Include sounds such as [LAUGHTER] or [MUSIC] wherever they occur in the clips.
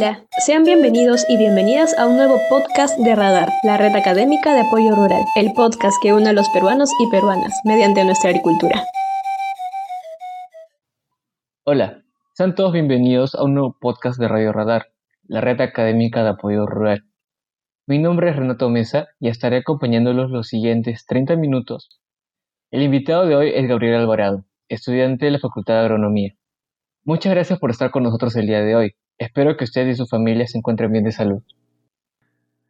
Hola, sean bienvenidos y bienvenidas a un nuevo podcast de Radar, la red académica de apoyo rural, el podcast que une a los peruanos y peruanas mediante nuestra agricultura. Hola, sean todos bienvenidos a un nuevo podcast de Radio Radar, la red académica de apoyo rural. Mi nombre es Renato Mesa y estaré acompañándolos los siguientes 30 minutos. El invitado de hoy es Gabriel Alvarado, estudiante de la Facultad de Agronomía. Muchas gracias por estar con nosotros el día de hoy. Espero que usted y su familia se encuentren bien de salud.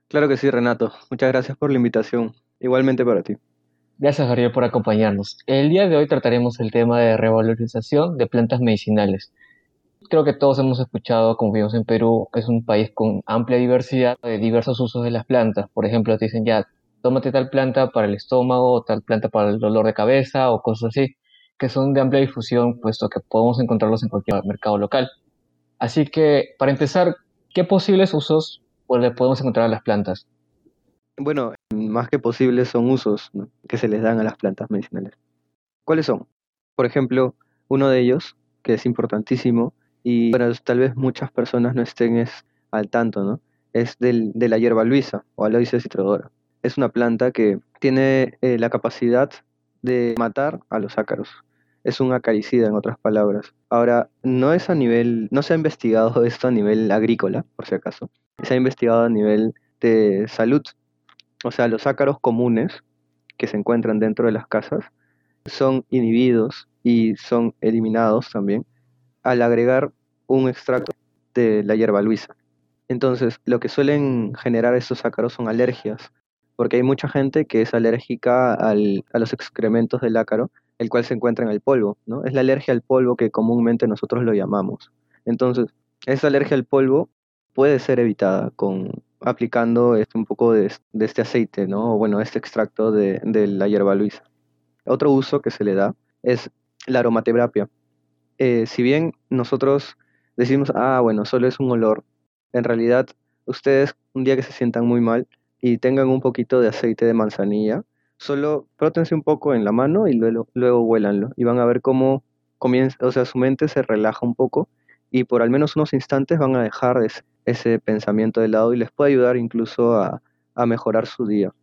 Claro que sí, Renato. Muchas gracias por la invitación. Igualmente para ti. Gracias, Gabriel, por acompañarnos. El día de hoy trataremos el tema de revalorización de plantas medicinales. Creo que todos hemos escuchado, como vimos en Perú, es un país con amplia diversidad de diversos usos de las plantas. Por ejemplo, te dicen ya, tómate tal planta para el estómago, tal planta para el dolor de cabeza o cosas así, que son de amplia difusión, puesto que podemos encontrarlos en cualquier mercado local. Así que, para empezar, ¿qué posibles usos le podemos encontrar a las plantas? Bueno, más que posibles son usos que se les dan a las plantas medicinales. ¿Cuáles son? Por ejemplo, uno de ellos, que es importantísimo, y bueno, tal vez muchas personas no estén al tanto, ¿no? Es del, de la hierba luisa o aloisia citrodora. Es una planta que tiene eh, la capacidad de matar a los ácaros es un acaricida, en otras palabras. Ahora, no es a nivel, no se ha investigado [LAUGHS] esto a nivel agrícola, por si acaso. Se ha investigado a nivel de salud. O sea, los ácaros comunes que se encuentran dentro de las casas son inhibidos y son eliminados también al agregar un extracto de la hierba luisa. Entonces, lo que suelen generar estos ácaros son alergias, porque hay mucha gente que es alérgica al, a los excrementos del ácaro el cual se encuentra en el polvo, ¿no? Es la alergia al polvo que comúnmente nosotros lo llamamos. Entonces, esa alergia al polvo puede ser evitada con aplicando este, un poco de, este aceite, ¿no? O bueno, este extracto de, la hierba luisa. Otro uso que se le da es la aromaterapia. Eh, si bien nosotros decimos, ah, bueno, solo es un olor, en realidad ustedes un día que se sientan muy mal y tengan un poquito de aceite de manzanilla, solo frótense un poco en la mano y luego, luego huélanlo y van a ver cómo comienza, o sea, su mente se relaja un poco y por al menos unos instantes van a dejar ese, pensamiento de lado y les puede ayudar incluso a, mejorar su día.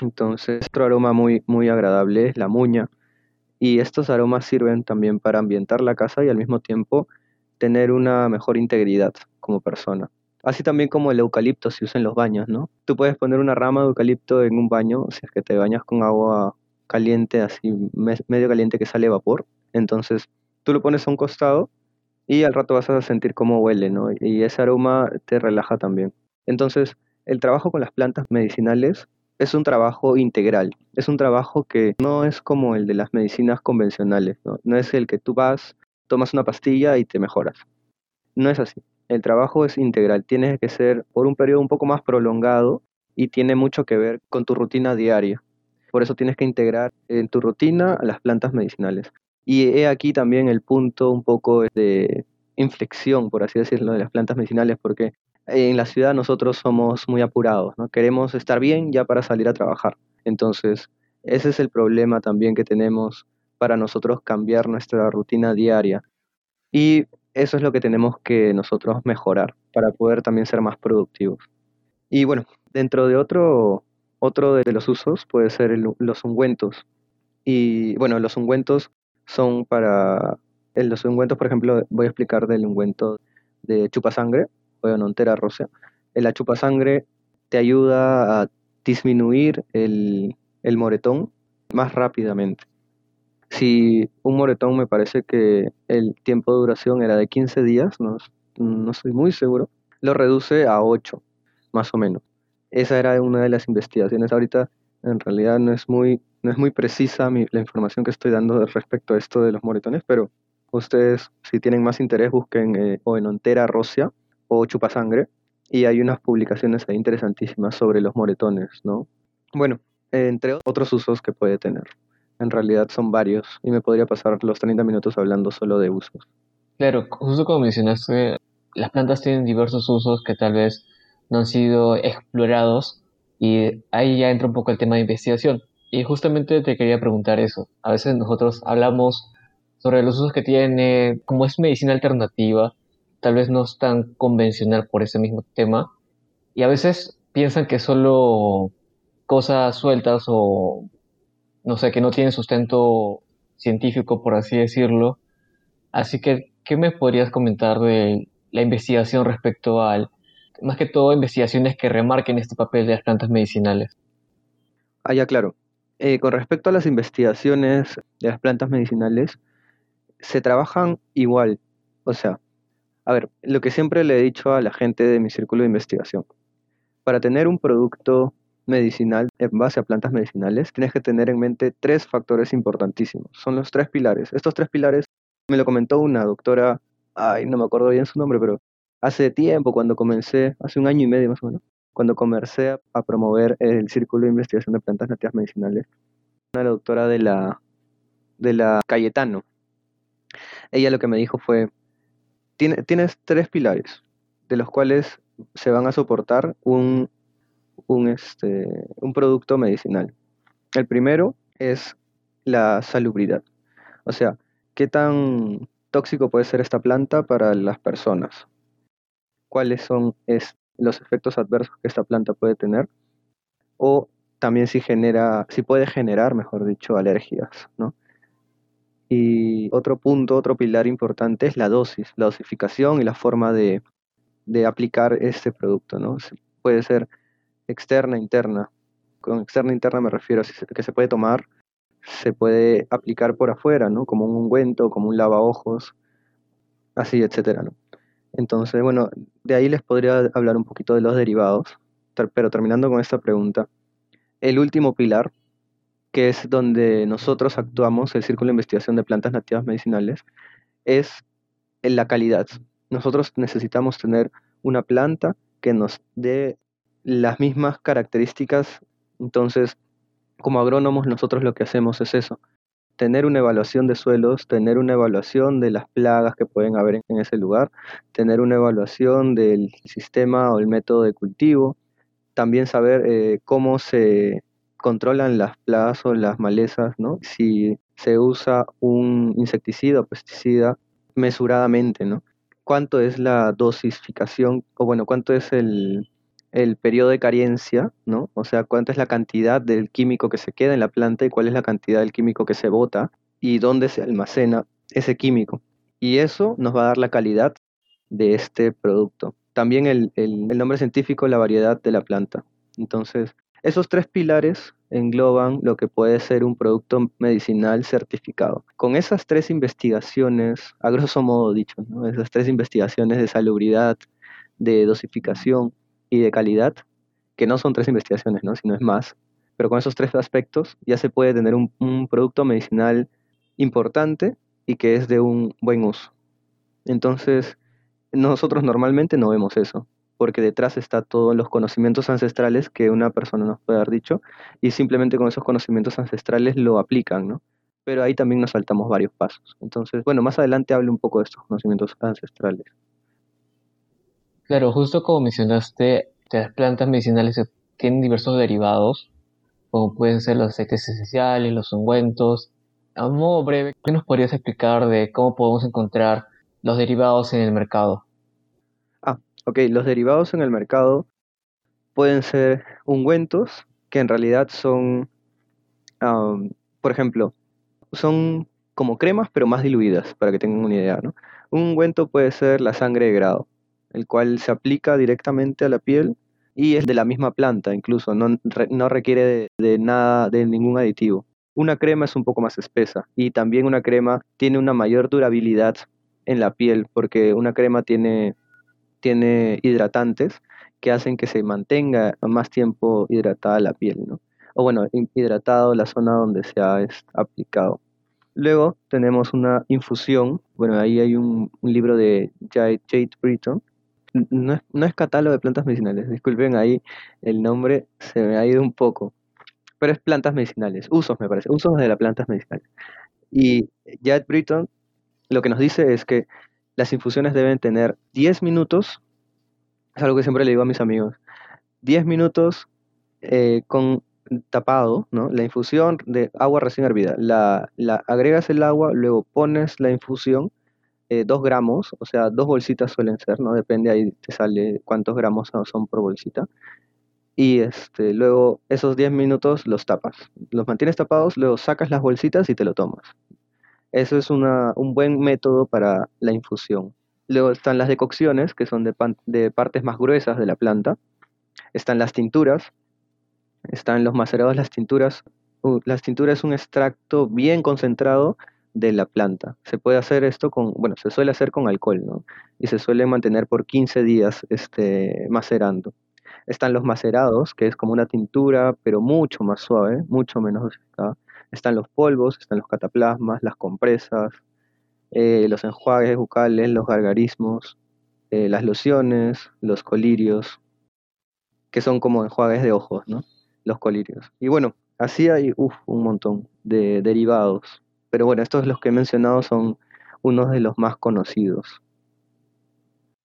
Entonces, otro aroma muy, muy agradable es la muña y estos aromas sirven también para ambientar la casa y al mismo tiempo tener una mejor integridad como persona. Así también como el eucalipto se usa en los baños, ¿no? Tú puedes poner una rama de eucalipto en un baño, si es que te bañas con agua caliente, así medio caliente que sale vapor. Entonces tú lo pones a un costado y al rato vas a sentir cómo huele, ¿no? Y ese aroma te relaja también. Entonces, el trabajo con las plantas medicinales es un trabajo integral, es un trabajo que no es como el de las medicinas convencionales, ¿no? No es el que tú vas, tomas una pastilla y te mejoras. No es así el trabajo es integral, tiene que ser por un periodo un poco más prolongado y tiene mucho que ver con tu rutina diaria. Por eso tienes que integrar en tu rutina las plantas medicinales. Y he aquí también el punto un poco de inflexión, por así decirlo, de las plantas medicinales, porque en la ciudad nosotros somos muy apurados, ¿no? Queremos estar bien ya para salir a trabajar. Entonces, ese es el problema también que tenemos para nosotros cambiar nuestra rutina diaria. Y eso es lo que tenemos que nosotros mejorar para poder también ser más productivos. Y bueno, dentro de otro, otro de los usos puede ser los ungüentos. Y bueno, los ungüentos son para... Los ungüentos, por ejemplo, voy a explicar del ungüento de chupasangre o de nontera rósea. En la chupasangre te ayuda a disminuir el, el moretón más rápidamente. Si un moretón me parece que el tiempo de duración era de 15 días, no, no estoy muy seguro, lo reduce a 8, más o menos. Esa era una de las investigaciones. Ahorita en realidad no es muy, no es muy precisa la información que estoy dando respecto a esto de los moretones, pero ustedes si tienen más interés busquen eh, o en Ontera Rosia o Chupasangre y hay unas publicaciones ahí interesantísimas sobre los moretones, ¿no? Bueno, entre otros usos que puede tener en realidad son varios y me podría pasar los 30 minutos hablando solo de usos. Claro, justo como mencionaste, las plantas tienen diversos usos que tal vez no han sido explorados y ahí ya entra un poco el tema de investigación. Y justamente te quería preguntar eso. A veces nosotros hablamos sobre los usos que tiene, como es medicina alternativa, tal vez no es tan convencional por ese mismo tema y a veces piensan que solo cosas sueltas o no sé, que no tienen sustento científico, por así decirlo. Así que, ¿qué me podrías comentar de la investigación respecto al, más que todo, investigaciones que remarquen este papel de las plantas medicinales? Ah, ya, claro. Eh, con respecto a las investigaciones de las plantas medicinales, se trabajan igual. O sea, a ver, lo que siempre le he dicho a la gente de mi círculo de investigación, para tener un producto medicinal en base a plantas medicinales, tienes que tener en mente tres factores importantísimos. Son los tres pilares. Estos tres pilares me lo comentó una doctora, ay, no me acuerdo bien su nombre, pero hace tiempo, cuando comencé, hace un año y medio más o menos, cuando comencé a, promover el Círculo de Investigación de Plantas Nativas Medicinales, una doctora de la, de la Cayetano. Ella lo que me dijo fue, tienes tres pilares, de los cuales se van a soportar un un, este, un producto medicinal. El primero es la salubridad. O sea, ¿qué tan tóxico puede ser esta planta para las personas? ¿Cuáles son los efectos adversos que esta planta puede tener? O también si genera, si puede generar, mejor dicho, alergias, ¿no? Y otro punto, otro pilar importante es la dosis, la dosificación y la forma de, de aplicar este producto, ¿no? Puede ser externa, interna. Con externa interna me refiero a que se puede tomar, se puede aplicar por afuera, ¿no? Como un ungüento, como un lavaojos, así, etcétera. Entonces, bueno, de ahí les podría hablar un poquito de los derivados, pero terminando con esta pregunta, el último pilar, que es donde nosotros actuamos, el Círculo de Investigación de Plantas Nativas Medicinales, es en la calidad. Nosotros necesitamos tener una planta que nos dé las mismas características. Entonces, como agrónomos, nosotros lo que hacemos es eso, tener una evaluación de suelos, tener una evaluación de las plagas que pueden haber en ese lugar, tener una evaluación del sistema o el método de cultivo, también saber eh, cómo se controlan las plagas o las malezas, ¿no? Si se usa un insecticida o pesticida mesuradamente, ¿no? ¿Cuánto es la dosificación o bueno, cuánto es el, el periodo de carencia, ¿no? O sea, cuánta es la cantidad del químico que se queda en la planta y cuál es la cantidad del químico que se bota y dónde se almacena ese químico. Y eso nos va a dar la calidad de este producto. También el, el nombre científico, la variedad de la planta. Entonces, esos tres pilares engloban lo que puede ser un producto medicinal certificado. Con esas tres investigaciones, a grosso modo dicho, ¿no? esas tres investigaciones de salubridad, de dosificación y de calidad, que no son tres investigaciones, ¿no? sino es más. Pero con esos tres aspectos ya se puede tener un, producto medicinal importante y que es de un buen uso. Entonces, nosotros normalmente no vemos eso, porque detrás está todos los conocimientos ancestrales que una persona nos puede haber dicho y simplemente con esos conocimientos ancestrales lo aplican, ¿no? Pero ahí también nos saltamos varios pasos. Entonces, bueno, más adelante hablo un poco de estos conocimientos ancestrales. Claro, justo como mencionaste, las plantas medicinales tienen diversos derivados, como pueden ser los aceites esenciales, los ungüentos. A modo breve, ¿qué nos podrías explicar de cómo podemos encontrar los derivados en el mercado? Ah, ok, los derivados en el mercado pueden ser ungüentos, que en realidad son, por ejemplo, son como cremas, pero más diluidas, para que tengan una idea, ¿no? Un ungüento puede ser la sangre de grado el cual se aplica directamente a la piel y es de la misma planta incluso, no, no requiere de, nada, de ningún aditivo. Una crema es un poco más espesa y también una crema tiene una mayor durabilidad en la piel porque una crema tiene, tiene hidratantes que hacen que se mantenga más tiempo hidratada la piel, ¿no? O bueno, hidratado la zona donde se ha aplicado. Luego tenemos una infusión, bueno, ahí hay un, un libro de Jade, Jade Britton no es, no catálogo de plantas medicinales, disculpen ahí el nombre se me ha ido un poco, pero es plantas medicinales, usos me parece, usos de las plantas medicinales. Y Jad Britton lo que nos dice es que las infusiones deben tener 10 minutos, es algo que siempre le digo a mis amigos, 10 minutos eh, con tapado, ¿no? La infusión de agua recién hervida. La, agregas el agua, luego pones la infusión eh, dos gramos, o sea, dos bolsitas suelen ser, ¿no? Depende ahí te sale cuántos gramos son por bolsita. Y este, luego esos 10 minutos los tapas. Los mantienes tapados, luego sacas las bolsitas y te lo tomas. Eso es una, un buen método para la infusión. Luego están las decocciones, que son de, partes más gruesas de la planta. Están las tinturas. Están los macerados, las tinturas. Uh, las tinturas es un extracto bien concentrado de la planta. Se puede hacer esto con, bueno, se suele hacer con alcohol, ¿no? Y se suele mantener por 15 días este, macerando. Están los macerados, que es como una tintura, pero mucho más suave, mucho menos dosificada. Están los polvos, están los cataplasmas, las compresas, eh, los enjuagues bucales, los gargarismos, eh, las lociones, los colirios, que son como enjuagues de ojos, ¿no? Los colirios. Y bueno, así hay un montón de derivados pero bueno, estos los que he mencionado son unos de los más conocidos.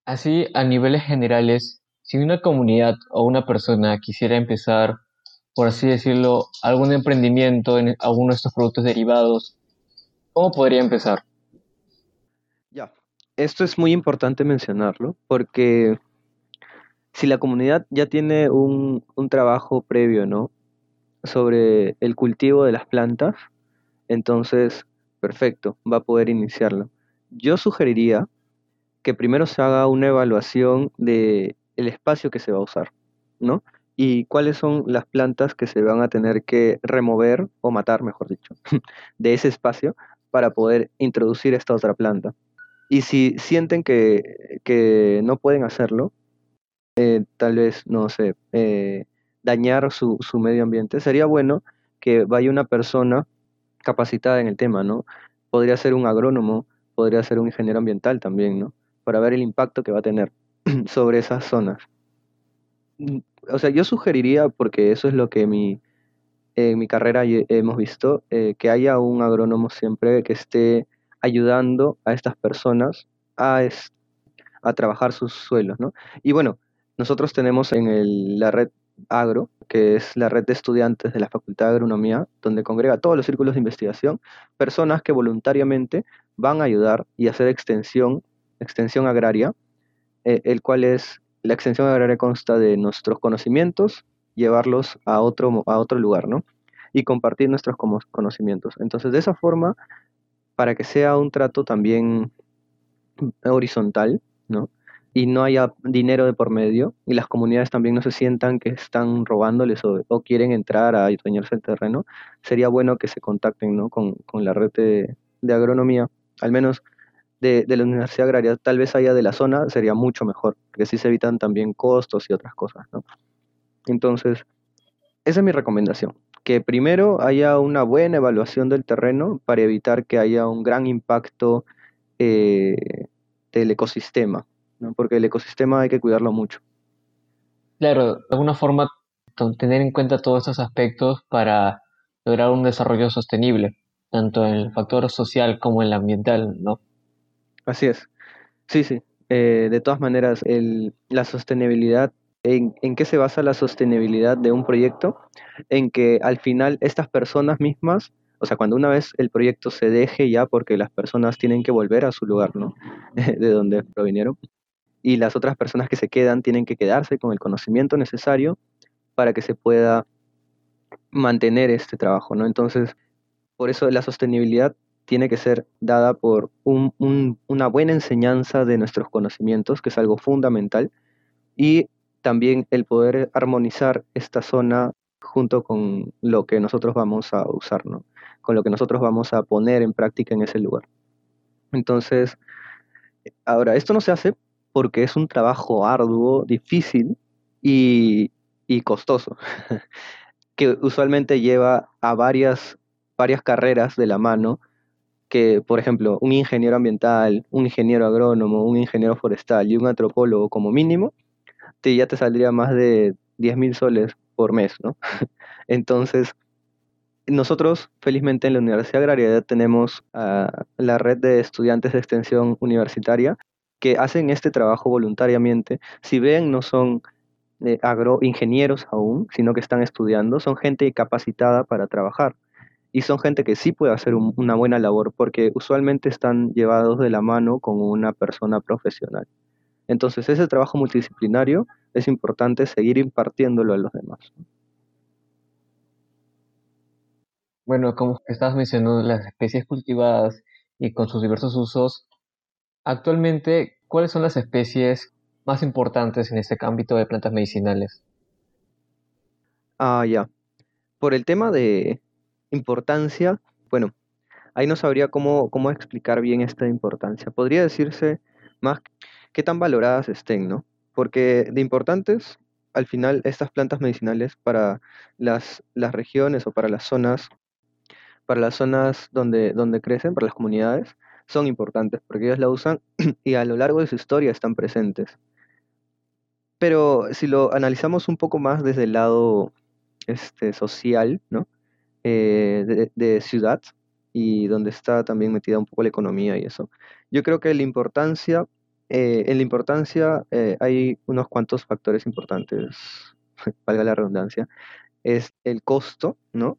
Así, a niveles generales, si una comunidad o una persona quisiera empezar, por así decirlo, algún emprendimiento en alguno de estos productos derivados, ¿cómo podría empezar? Ya, esto es muy importante mencionarlo porque si la comunidad ya tiene un, un trabajo previo, ¿no? Sobre el cultivo de las plantas, entonces, perfecto, va a poder iniciarlo. Yo sugeriría que primero se haga una evaluación de el espacio que se va a usar, ¿no? Y cuáles son las plantas que se van a tener que remover o matar, mejor dicho, [LAUGHS] de ese espacio para poder introducir esta otra planta. Y si sienten que, no pueden hacerlo, eh, tal vez, no sé, eh, dañar su, su medio ambiente, sería bueno que vaya una persona capacitada en el tema, ¿no? Podría ser un agrónomo, podría ser un ingeniero ambiental también, ¿no? Para ver el impacto que va a tener [CLEARS THROAT] sobre esas zonas. O sea, yo sugeriría, porque eso es lo que mi, en mi carrera hemos visto, eh, que haya un agrónomo siempre que esté ayudando a estas personas a, a trabajar sus suelos, ¿no? Y bueno, nosotros tenemos en el, la red Agro, que es la red de estudiantes de la Facultad de Agronomía, donde congrega todos los círculos de investigación, personas que voluntariamente van a ayudar y hacer extensión, extensión agraria, eh, el cual es, la extensión agraria consta de nuestros conocimientos, llevarlos a otro, a otro lugar, ¿no? Y compartir nuestros conocimientos. Entonces, de esa forma, para que sea un trato también horizontal, ¿no? Y no haya dinero de por medio y las comunidades también no se sientan que están robándoles o, quieren entrar a dueñarse el terreno, sería bueno que se contacten ¿no? con, la red de, agronomía, al menos de, la Universidad Agraria, tal vez haya de la zona, sería mucho mejor, porque así se evitan también costos y otras cosas. ¿no? Entonces, esa es mi recomendación, que primero haya una buena evaluación del terreno para evitar que haya un gran impacto eh, del ecosistema porque el ecosistema hay que cuidarlo mucho. Claro, de alguna forma tener en cuenta todos estos aspectos para lograr un desarrollo sostenible, tanto en el factor social como en el ambiental, ¿no? Así es. Sí, sí. Eh, de todas maneras, el, la sostenibilidad, ¿en, ¿en qué se basa la sostenibilidad de un proyecto? En que al final estas personas mismas o sea, cuando una vez el proyecto se deje ya porque las personas tienen que volver a su lugar, ¿no? [LAUGHS] de donde provinieron, y las otras personas que se quedan tienen que quedarse con el conocimiento necesario para que se pueda mantener este trabajo, ¿no? Entonces, por eso la sostenibilidad tiene que ser dada por una buena enseñanza de nuestros conocimientos, que es algo fundamental, y también el poder armonizar esta zona junto con lo que nosotros vamos a usar, ¿no? Con lo que nosotros vamos a poner en práctica en ese lugar. Entonces, ahora, esto no se hace porque es un trabajo arduo, difícil y, costoso, [LAUGHS] que usualmente lleva a varias, varias carreras de la mano, que por ejemplo un ingeniero ambiental, un ingeniero agrónomo, un ingeniero forestal y un antropólogo como mínimo, te, ya te saldría más de 10 mil soles por mes, ¿no? [LAUGHS] Entonces, nosotros, felizmente, en la Universidad Agraria ya tenemos la red de estudiantes de extensión universitaria que hacen este trabajo voluntariamente, si ven, no son eh, agroingenieros aún, sino que están estudiando, son gente capacitada para trabajar. y son gente que sí puede hacer una buena labor porque usualmente están llevados de la mano con una persona profesional. Entonces ese trabajo multidisciplinario es importante seguir impartiéndolo a los demás. Bueno, como estabas mencionando las especies cultivadas y con sus diversos usos, actualmente, ¿cuáles son las especies más importantes en este ámbito de plantas medicinales? Ah, ya. Por el tema de importancia, bueno, ahí no sabría cómo, cómo explicar bien esta importancia. Podría decirse más qué tan valoradas estén, ¿no? Porque de importantes, al final, estas plantas medicinales para las, las regiones o para las zonas, para las zonas donde, donde crecen, para las comunidades, son importantes porque ellos la usan [CLEARS THROAT] y a lo largo de su historia están presentes. Pero si lo analizamos un poco más desde el lado este, social, ¿no? Eh, de, ciudad y donde está también metida un poco la economía y eso. Yo creo que la importancia, eh, en la importancia eh, hay unos cuantos factores importantes, [LAUGHS] valga la redundancia, es el costo, ¿no?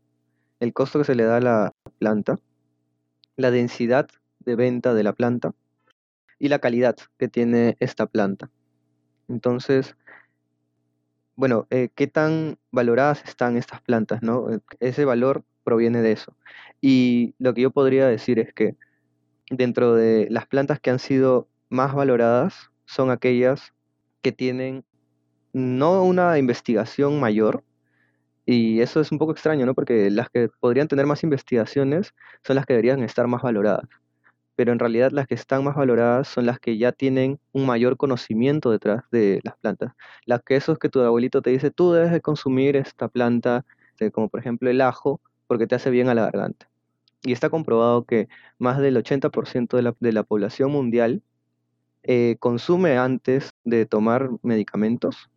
El costo que se le da a la planta, la densidad de venta de la planta y la calidad que tiene esta planta. Entonces, bueno, eh, ¿qué tan valoradas están estas plantas? ¿no? Eh, ese valor proviene de eso. Y lo que yo podría decir es que dentro de las plantas que han sido más valoradas son aquellas que tienen no una investigación mayor, y eso es un poco extraño, ¿no? Porque las que podrían tener más investigaciones son las que deberían estar más valoradas pero en realidad las que están más valoradas son las que ya tienen un mayor conocimiento detrás de las plantas. Las que esos que tu abuelito te dice, tú debes de consumir esta planta, eh, como por ejemplo el ajo, porque te hace bien a la garganta. Y está comprobado que más del 80% de la, población mundial eh, consume antes de tomar medicamentos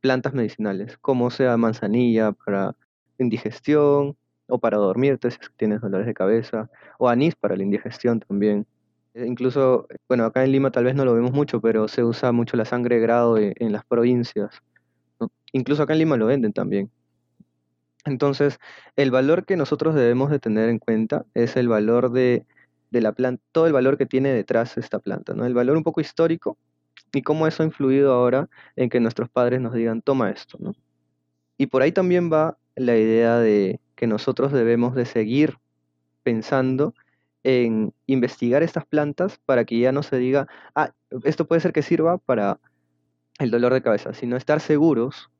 plantas medicinales, como sea manzanilla para indigestión, o para dormirte si tienes dolores de cabeza, o anís para la indigestión también. E incluso, bueno, acá en Lima tal vez no lo vemos mucho, pero se usa mucho la sangre de grado en, las provincias. Incluso acá en Lima lo venden también. Entonces, el valor que nosotros debemos de tener en cuenta es el valor de, de la planta, todo el valor que tiene detrás esta planta, ¿no? El valor un poco histórico y cómo eso ha influido ahora en que nuestros padres nos digan, toma esto, ¿no? Y por ahí también va la idea de que nosotros debemos de seguir pensando en investigar estas plantas para que ya no se diga, ah, esto puede ser que sirva para el dolor de cabeza, sino estar seguros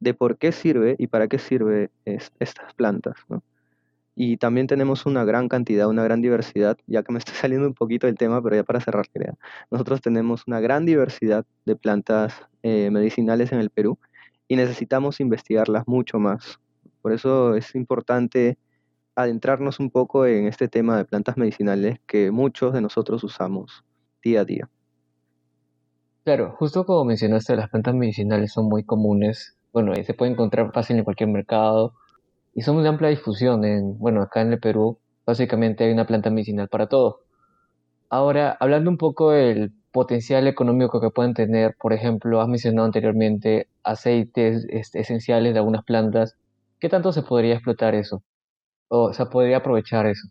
de por qué sirve y para qué sirve estas plantas. Y también tenemos una gran cantidad, una gran diversidad, ya que me estoy [LAUGHS] saliendo un poquito del tema, pero ya para cerrar, crea. Nosotros tenemos una gran diversidad de plantas eh, medicinales en el Perú y necesitamos investigarlas mucho más por eso es importante adentrarnos un poco en este tema de plantas medicinales que muchos de nosotros usamos día a día. Claro, justo como mencionaste, las plantas medicinales son muy comunes. Bueno, se puede encontrar fácil en cualquier mercado y son de amplia difusión. En, bueno, acá en el Perú básicamente hay una planta medicinal para todo. Ahora, hablando un poco del potencial económico que pueden tener, por ejemplo, has mencionado anteriormente aceites esenciales de algunas plantas ¿Qué tanto se podría explotar eso? O se podría aprovechar eso.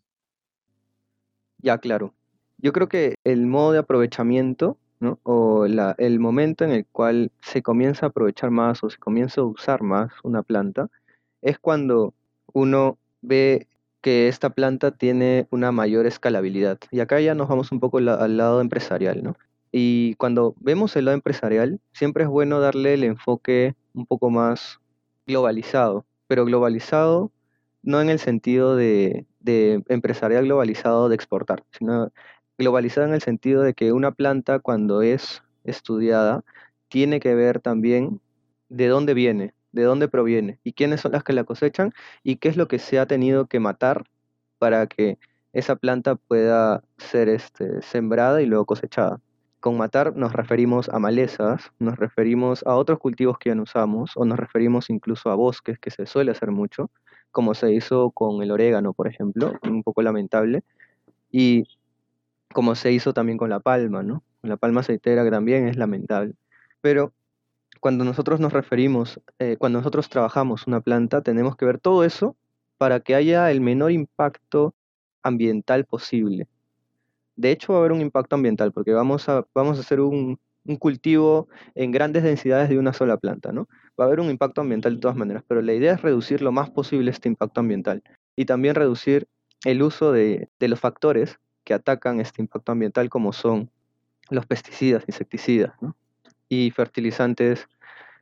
Ya, claro. Yo creo que el modo de aprovechamiento, ¿no? o la, el momento en el cual se comienza a aprovechar más o se comienza a usar más una planta, es cuando uno ve que esta planta tiene una mayor escalabilidad. Y acá ya nos vamos un poco al lado empresarial, ¿no? Y cuando vemos el lado empresarial, siempre es bueno darle el enfoque un poco más globalizado, pero globalizado no en el sentido de, empresarial globalizado de exportar, sino globalizado en el sentido de que una planta cuando es estudiada tiene que ver también de dónde viene, de dónde proviene y quiénes son las que la cosechan y qué es lo que se ha tenido que matar para que esa planta pueda ser este, sembrada y luego cosechada. Con matar nos referimos a malezas, nos referimos a otros cultivos que ya no usamos, o nos referimos incluso a bosques, que se suele hacer mucho, como se hizo con el orégano, por ejemplo, un poco lamentable, y como se hizo también con la palma, ¿no? la palma aceitera, también es lamentable. Pero cuando nosotros nos referimos, eh, cuando nosotros trabajamos una planta, tenemos que ver todo eso para que haya el menor impacto ambiental posible. De hecho, va a haber un impacto ambiental porque vamos a, vamos a hacer un, un cultivo en grandes densidades de una sola planta, ¿no? Va a haber un impacto ambiental de todas maneras, pero la idea es reducir lo más posible este impacto ambiental y también reducir el uso de, los factores que atacan este impacto ambiental como son los pesticidas, insecticidas, Y fertilizantes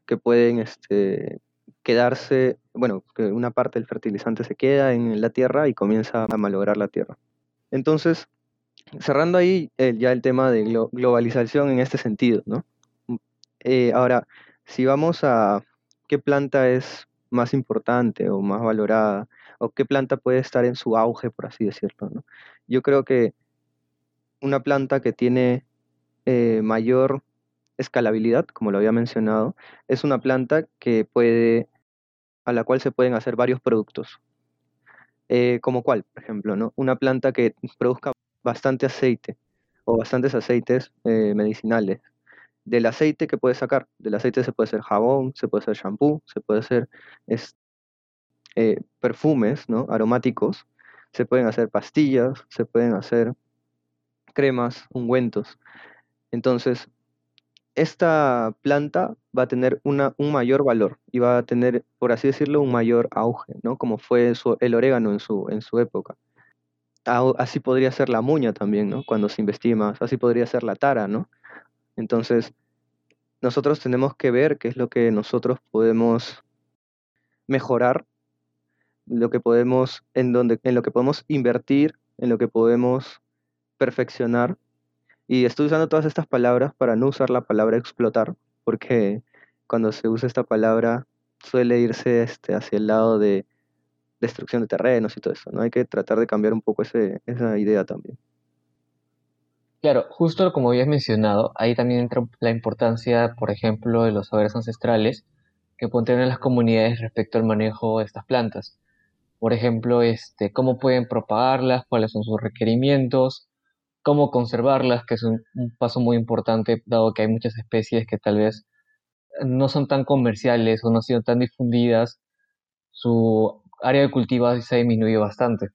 que pueden este, quedarse, bueno, que una parte del fertilizante se queda en la tierra y comienza a malograr la tierra. Entonces, cerrando ahí ya el tema de globalización en este sentido, ¿no? Mm, eh, ahora, si vamos a qué planta es más importante o más valorada, o qué planta puede estar en su auge, por así decirlo, ¿no? Yo creo que una planta que tiene eh, mayor escalabilidad, como lo había mencionado, es una planta que puede, a la cual se pueden hacer varios productos. Eh, como cuál, por ejemplo, ¿no? Una planta que produzca bastante aceite o bastantes aceites eh, medicinales. Del aceite que puedes sacar, del aceite se puede hacer jabón, se puede hacer shampoo, se puede hacer eh, perfumes ¿no? aromáticos, se pueden hacer pastillas, se pueden hacer cremas, ungüentos. Entonces, esta planta va a tener una, un mayor valor y va a tener, por así decirlo, un mayor auge, ¿no? Como fue el orégano en su, en su época así podría ser la muña también, ¿no? Cuando se investiga así podría ser la tara, ¿no? Entonces, nosotros tenemos que ver qué es lo que nosotros podemos mejorar, lo que podemos, en, en lo que podemos invertir, en lo que podemos perfeccionar. Y estoy usando todas estas palabras para no usar la palabra explotar, porque cuando se usa esta palabra suele irse este, hacia el lado de destrucción de terrenos y todo eso, ¿no? Hay que tratar de cambiar un poco ese, esa idea también. Claro, justo como habías mencionado, ahí también entra la importancia, por ejemplo, de los saberes ancestrales que tener las comunidades respecto al manejo de estas plantas. Por ejemplo, este, cómo pueden propagarlas, cuáles son sus requerimientos, cómo conservarlas, que es un, un paso muy importante, dado que hay muchas especies que tal vez no son tan comerciales o no han sido tan difundidas, su área de cultivo se ha disminuido bastante.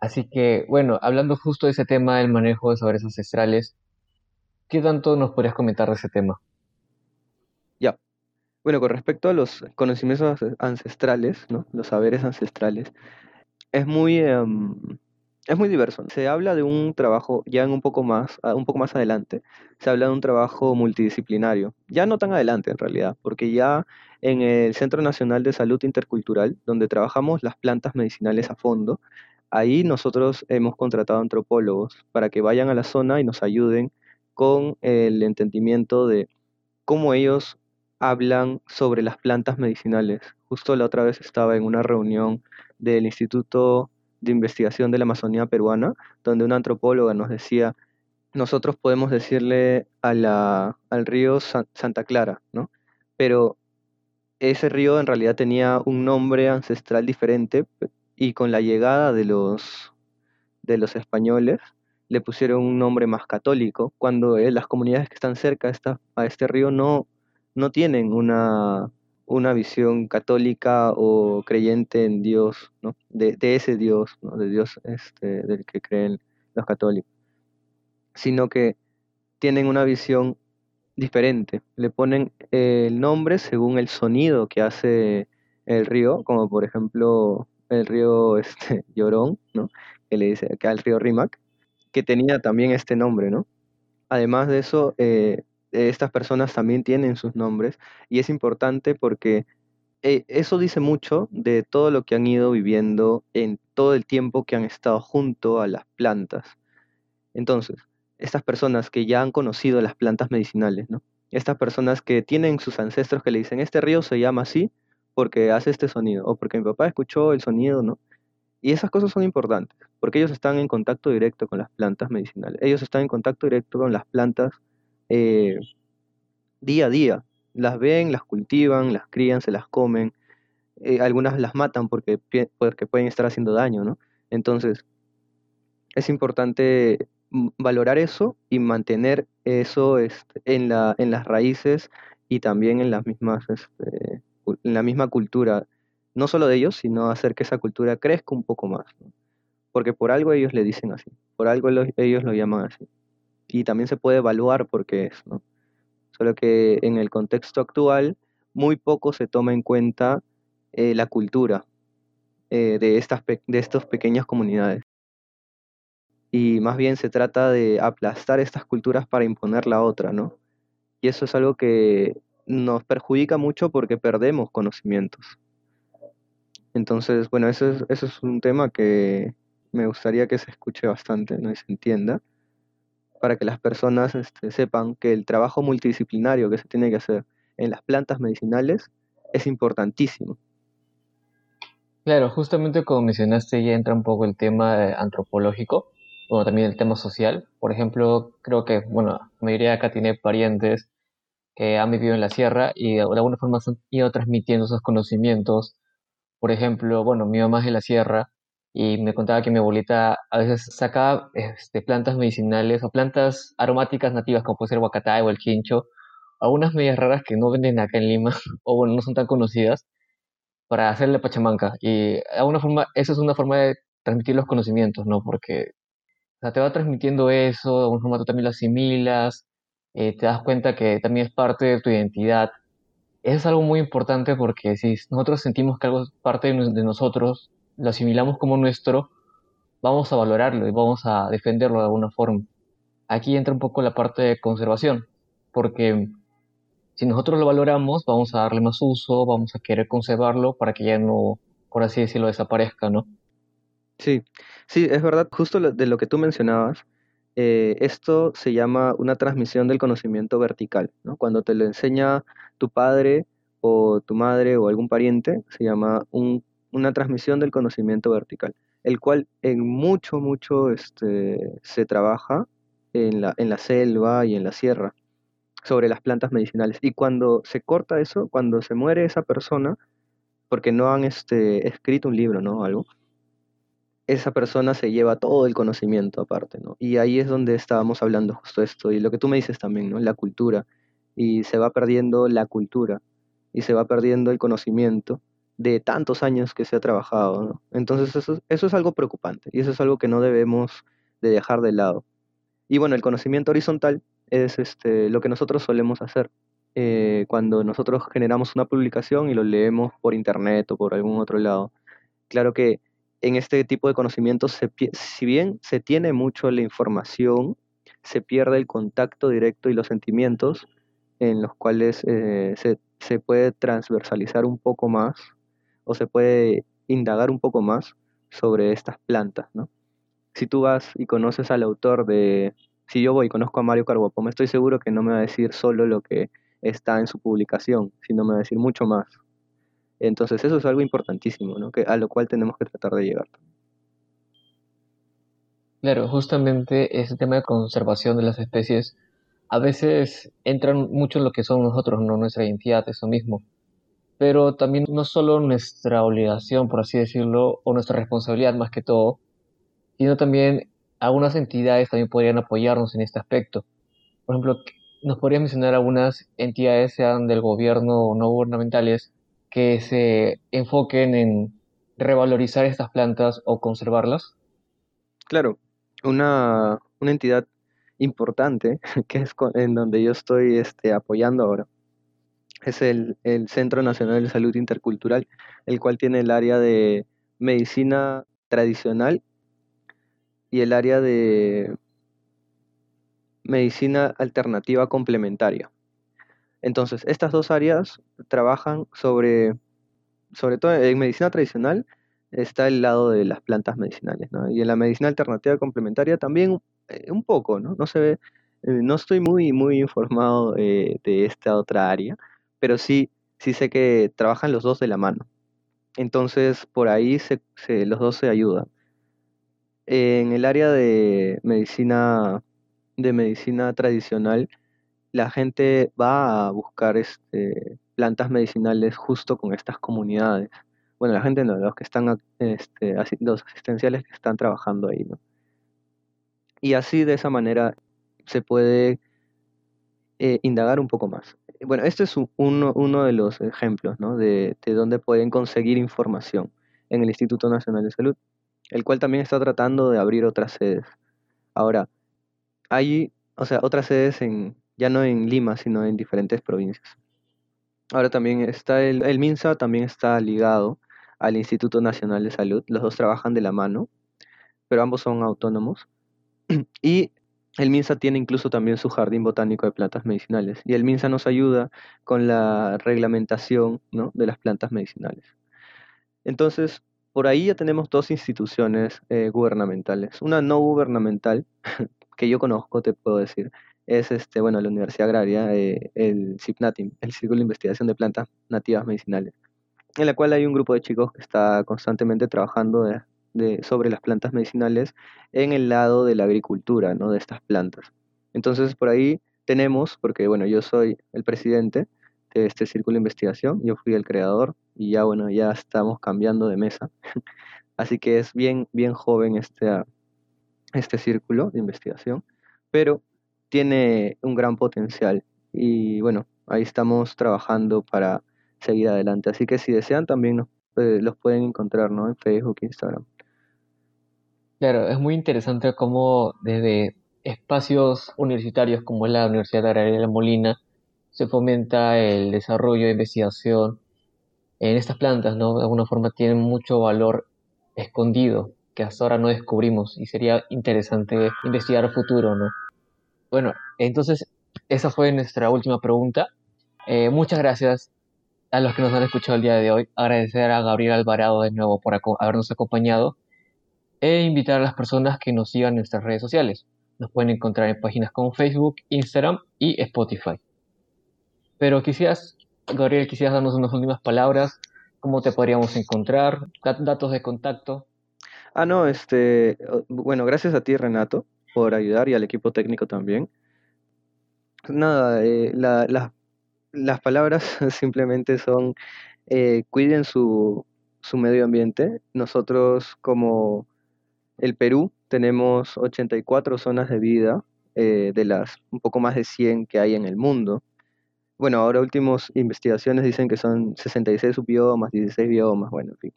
Así que, bueno, hablando justo de ese tema del manejo de saberes ancestrales, ¿qué tanto nos podrías comentar de ese tema? Ya. Bueno, con respecto a los conocimientos ancestrales, ¿no? Los saberes ancestrales, es muy, em, es muy diverso. Se habla de un trabajo ya en un poco más, un poco más adelante, se habla de un trabajo multidisciplinario. Ya no tan adelante en realidad, porque ya en el Centro Nacional de Salud Intercultural, donde trabajamos las plantas medicinales a fondo. Ahí nosotros hemos contratado antropólogos para que vayan a la zona y nos ayuden con el entendimiento de cómo ellos hablan sobre las plantas medicinales. Justo la otra vez estaba en una reunión del Instituto de Investigación de la Amazonía Peruana, donde una antropóloga nos decía, nosotros podemos decirle a la, al río Santa Clara, ¿no? Pero ese río en realidad tenía un nombre ancestral diferente y con la llegada de los, de los españoles le pusieron un nombre más católico, cuando eh, las comunidades que están cerca a este río no, no tienen una, una visión católica o creyente en Dios, ¿no? de, ese Dios, ¿no? de Dios este, del que creen los católicos, sino que tienen una visión diferente. Le ponen el nombre según el sonido que hace el río, como por ejemplo el río este, [LAUGHS] Llorón, ¿no? que le dice acá el río Rimac, que tenía también este nombre, ¿no? Además de eso, eh, estas personas también tienen sus nombres y es importante porque eh, eso dice mucho de todo lo que han ido viviendo en todo el tiempo que han estado junto a las plantas. Entonces, estas personas que ya han conocido las plantas medicinales, ¿no? Estas personas que tienen sus ancestros que le dicen, este río se llama así porque hace este sonido, o porque mi papá escuchó el sonido, ¿no? Y esas cosas son importantes, porque ellos están en contacto directo con las plantas medicinales. Ellos están en contacto directo con las plantas eh, día a día. Las ven, las cultivan, las crían, se las comen. Eh, algunas las matan porque, porque pueden estar haciendo daño, ¿no? Entonces, es importante valorar eso y mantener eso este, en, la, en las raíces y también en las mismas este, en la misma cultura no solo de ellos, sino hacer que esa cultura crezca un poco más. Porque por algo ellos le dicen así, por algo ellos lo llaman así. Y también se puede evaluar por qué es, ¿no? Solo que en el contexto actual muy poco se toma en cuenta eh, la cultura eh, de, estas de estas pequeñas comunidades. Y más bien se trata de aplastar estas culturas para imponer la otra, ¿no? Y eso es algo que nos perjudica mucho porque perdemos conocimientos. Entonces, bueno, eso es, eso es un tema que me gustaría que se escuche bastante ¿no? y se entienda para que las personas este, sepan que el trabajo multidisciplinario que se tiene que hacer en las plantas medicinales es importantísimo. Claro, justamente como mencionaste ya entra un poco el tema antropológico, bueno, también el tema social. Por ejemplo, creo que, bueno, la mayoría de acá tiene parientes que han vivido en la sierra y de alguna forma han ido transmitiendo esos conocimientos. Por ejemplo, bueno, mi mamá es de la sierra y me contaba que mi abuelita a veces sacaba este, plantas medicinales o plantas aromáticas nativas como puede ser el huacatay o el chincho, algunas medias raras que no venden acá en Lima [LAUGHS] o bueno, no son tan conocidas para hacerle pachamanca. Y de alguna forma, esa es una forma de transmitir los conocimientos, ¿no? Porque te va transmitiendo eso, de alguna forma tú también lo asimilas, eh, te das cuenta que también es parte de tu identidad. Eso es algo muy importante porque si nosotros sentimos que algo es parte de nosotros, lo asimilamos como nuestro, vamos a valorarlo y vamos a defenderlo de alguna forma. Aquí entra un poco la parte de conservación, porque si nosotros lo valoramos, vamos a darle más uso, vamos a querer conservarlo para que ya no, por así decirlo, desaparezca, ¿no? Sí, sí, es verdad, justo de lo que tú mencionabas, eh, esto se llama una transmisión del conocimiento vertical, ¿no? Cuando te lo enseña tu padre o tu madre o algún pariente, se llama un una transmisión del conocimiento vertical, el cual en mucho, mucho este, se trabaja en la, en la selva y en la sierra sobre las plantas medicinales. Y cuando se corta eso, cuando se muere esa persona, porque no han este, escrito un libro, ¿no? Algo, esa persona se lleva todo el conocimiento aparte, ¿no? Y ahí es donde estábamos hablando justo esto, y lo que tú me dices también, ¿no? La cultura, y se va perdiendo la cultura, y se va perdiendo el conocimiento, de tantos años que se ha trabajado. Entonces eso, eso es algo preocupante y eso es algo que no debemos de dejar de lado. Y bueno, el conocimiento horizontal es este, lo que nosotros solemos hacer. Eh, cuando nosotros generamos una publicación y lo leemos por internet o por algún otro lado. Claro que en este tipo de conocimientos, si bien se tiene mucho la información, se pierde el contacto directo y los sentimientos en los cuales eh, se, se puede transversalizar un poco más o se puede indagar un poco más sobre estas plantas, ¿no? Si tú vas y conoces al autor de, si yo voy y conozco a Mario me estoy seguro que no me va a decir solo lo que está en su publicación, sino me va a decir mucho más. Entonces eso es algo importantísimo, ¿no? que, a lo cual tenemos que tratar de llegar. Claro, justamente ese tema de conservación de las especies a veces entran mucho en lo que son nosotros, no nuestra identidad, eso mismo pero también no solo nuestra obligación, por así decirlo, o nuestra responsabilidad más que todo, sino también algunas entidades también podrían apoyarnos en este aspecto. Por ejemplo, nos podrías mencionar algunas entidades, sean del gobierno o no gubernamentales, que se enfoquen en revalorizar estas plantas o conservarlas. Claro, una, una entidad importante, [LAUGHS] que es en donde yo estoy este, apoyando ahora, es el, Centro Nacional de Salud Intercultural, el cual tiene el área de medicina tradicional y el área de medicina alternativa complementaria. Entonces, estas dos áreas trabajan sobre, sobre todo en medicina tradicional, está el lado de las plantas medicinales, Y en la medicina alternativa complementaria también eh, un poco, ¿no? No se ve, eh, no estoy muy, muy informado eh, de esta otra área, pero sí, sí sé que trabajan los dos de la mano. Entonces, por ahí se, los dos se ayudan. En el área de medicina, de medicina tradicional, la gente va a buscar este, plantas medicinales justo con estas comunidades. Bueno, la gente no, los que están, este, los asistenciales que están trabajando ahí, ¿no? Y así de esa manera se puede eh, indagar un poco más. Bueno, este es uno, de los ejemplos de, de dónde pueden conseguir información en el Instituto Nacional de Salud, el cual también está tratando de abrir otras sedes. Ahora, hay, o sea, otras sedes en, ya no en Lima, sino en diferentes provincias. Ahora también está el, el MINSA, también está ligado al Instituto Nacional de Salud. Los dos trabajan de la mano, pero ambos son autónomos. [CLEARS THROAT] y el MINSA tiene incluso también su jardín botánico de plantas medicinales. Y el MINSA nos ayuda con la reglamentación de las plantas medicinales. Entonces, por ahí ya tenemos dos instituciones eh, gubernamentales. Una no gubernamental, [LAUGHS] que yo conozco, te puedo decir, es este, bueno, la Universidad Agraria, eh, el CIPNATIM, el Círculo de Investigación de Plantas Nativas Medicinales, en la cual hay un grupo de chicos que está constantemente trabajando de, sobre las plantas medicinales en el lado de la agricultura, ¿no? De estas plantas. Entonces, por ahí tenemos, porque bueno, yo soy el presidente de este círculo de investigación, yo fui el creador y ya bueno, ya estamos cambiando de mesa. [LAUGHS] Así que es bien, bien joven este, este círculo de investigación, pero tiene un gran potencial y bueno, ahí estamos trabajando para seguir adelante. Así que si desean también eh, los pueden encontrar ¿no? en Facebook Instagram. Claro, es muy interesante cómo desde espacios universitarios como la Universidad Agraria de La Molina se fomenta el desarrollo de investigación en estas plantas, ¿no? De alguna forma tienen mucho valor escondido que hasta ahora no descubrimos y sería interesante investigar a futuro, ¿no? Bueno, entonces esa fue nuestra última pregunta. Eh, muchas gracias a los que nos han escuchado el día de hoy. Agradecer a Gabriel Alvarado de nuevo por habernos acompañado e invitar a las personas que nos sigan en nuestras redes sociales. Nos pueden encontrar en páginas como Facebook, Instagram y Spotify. Pero quisieras, Gabriel, quisieras darnos unas últimas palabras, cómo te podríamos encontrar, datos de contacto. Ah, no, este, bueno, gracias a ti, Renato, por ayudar y al equipo técnico también. Nada, eh, las palabras [LAUGHS] simplemente son eh, cuiden su, su medio ambiente. Nosotros como el Perú tenemos 84 zonas de vida eh, de las un poco más de 100 que hay en el mundo. Bueno, ahora últimas investigaciones dicen que son 66 subbiomas, 16 biomas, bueno, en fin.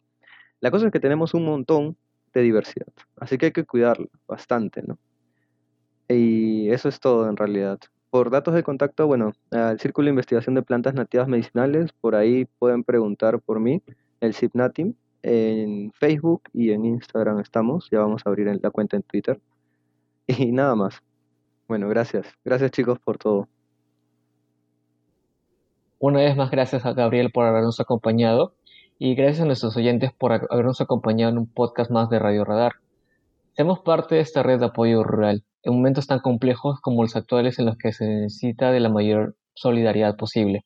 La cosa es que tenemos un montón de diversidad, así que hay que cuidarla bastante, ¿no? Y eso es todo en realidad. Por datos de contacto, bueno, el Círculo de Investigación de Plantas Nativas Medicinales, por ahí pueden preguntar por mí, el CIPNATIM, en Facebook y en Instagram estamos, ya vamos a abrir la cuenta en Twitter. [LAUGHS] Y nada más. Bueno, gracias. Gracias chicos por todo. Una vez más, gracias a Gabriel por habernos acompañado y gracias a nuestros oyentes por habernos acompañado en un podcast más de Radio Radar. Seamos parte de esta red de apoyo rural en momentos tan complejos como los actuales en los que se necesita de la mayor solidaridad posible.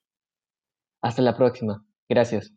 Hasta la próxima. Gracias.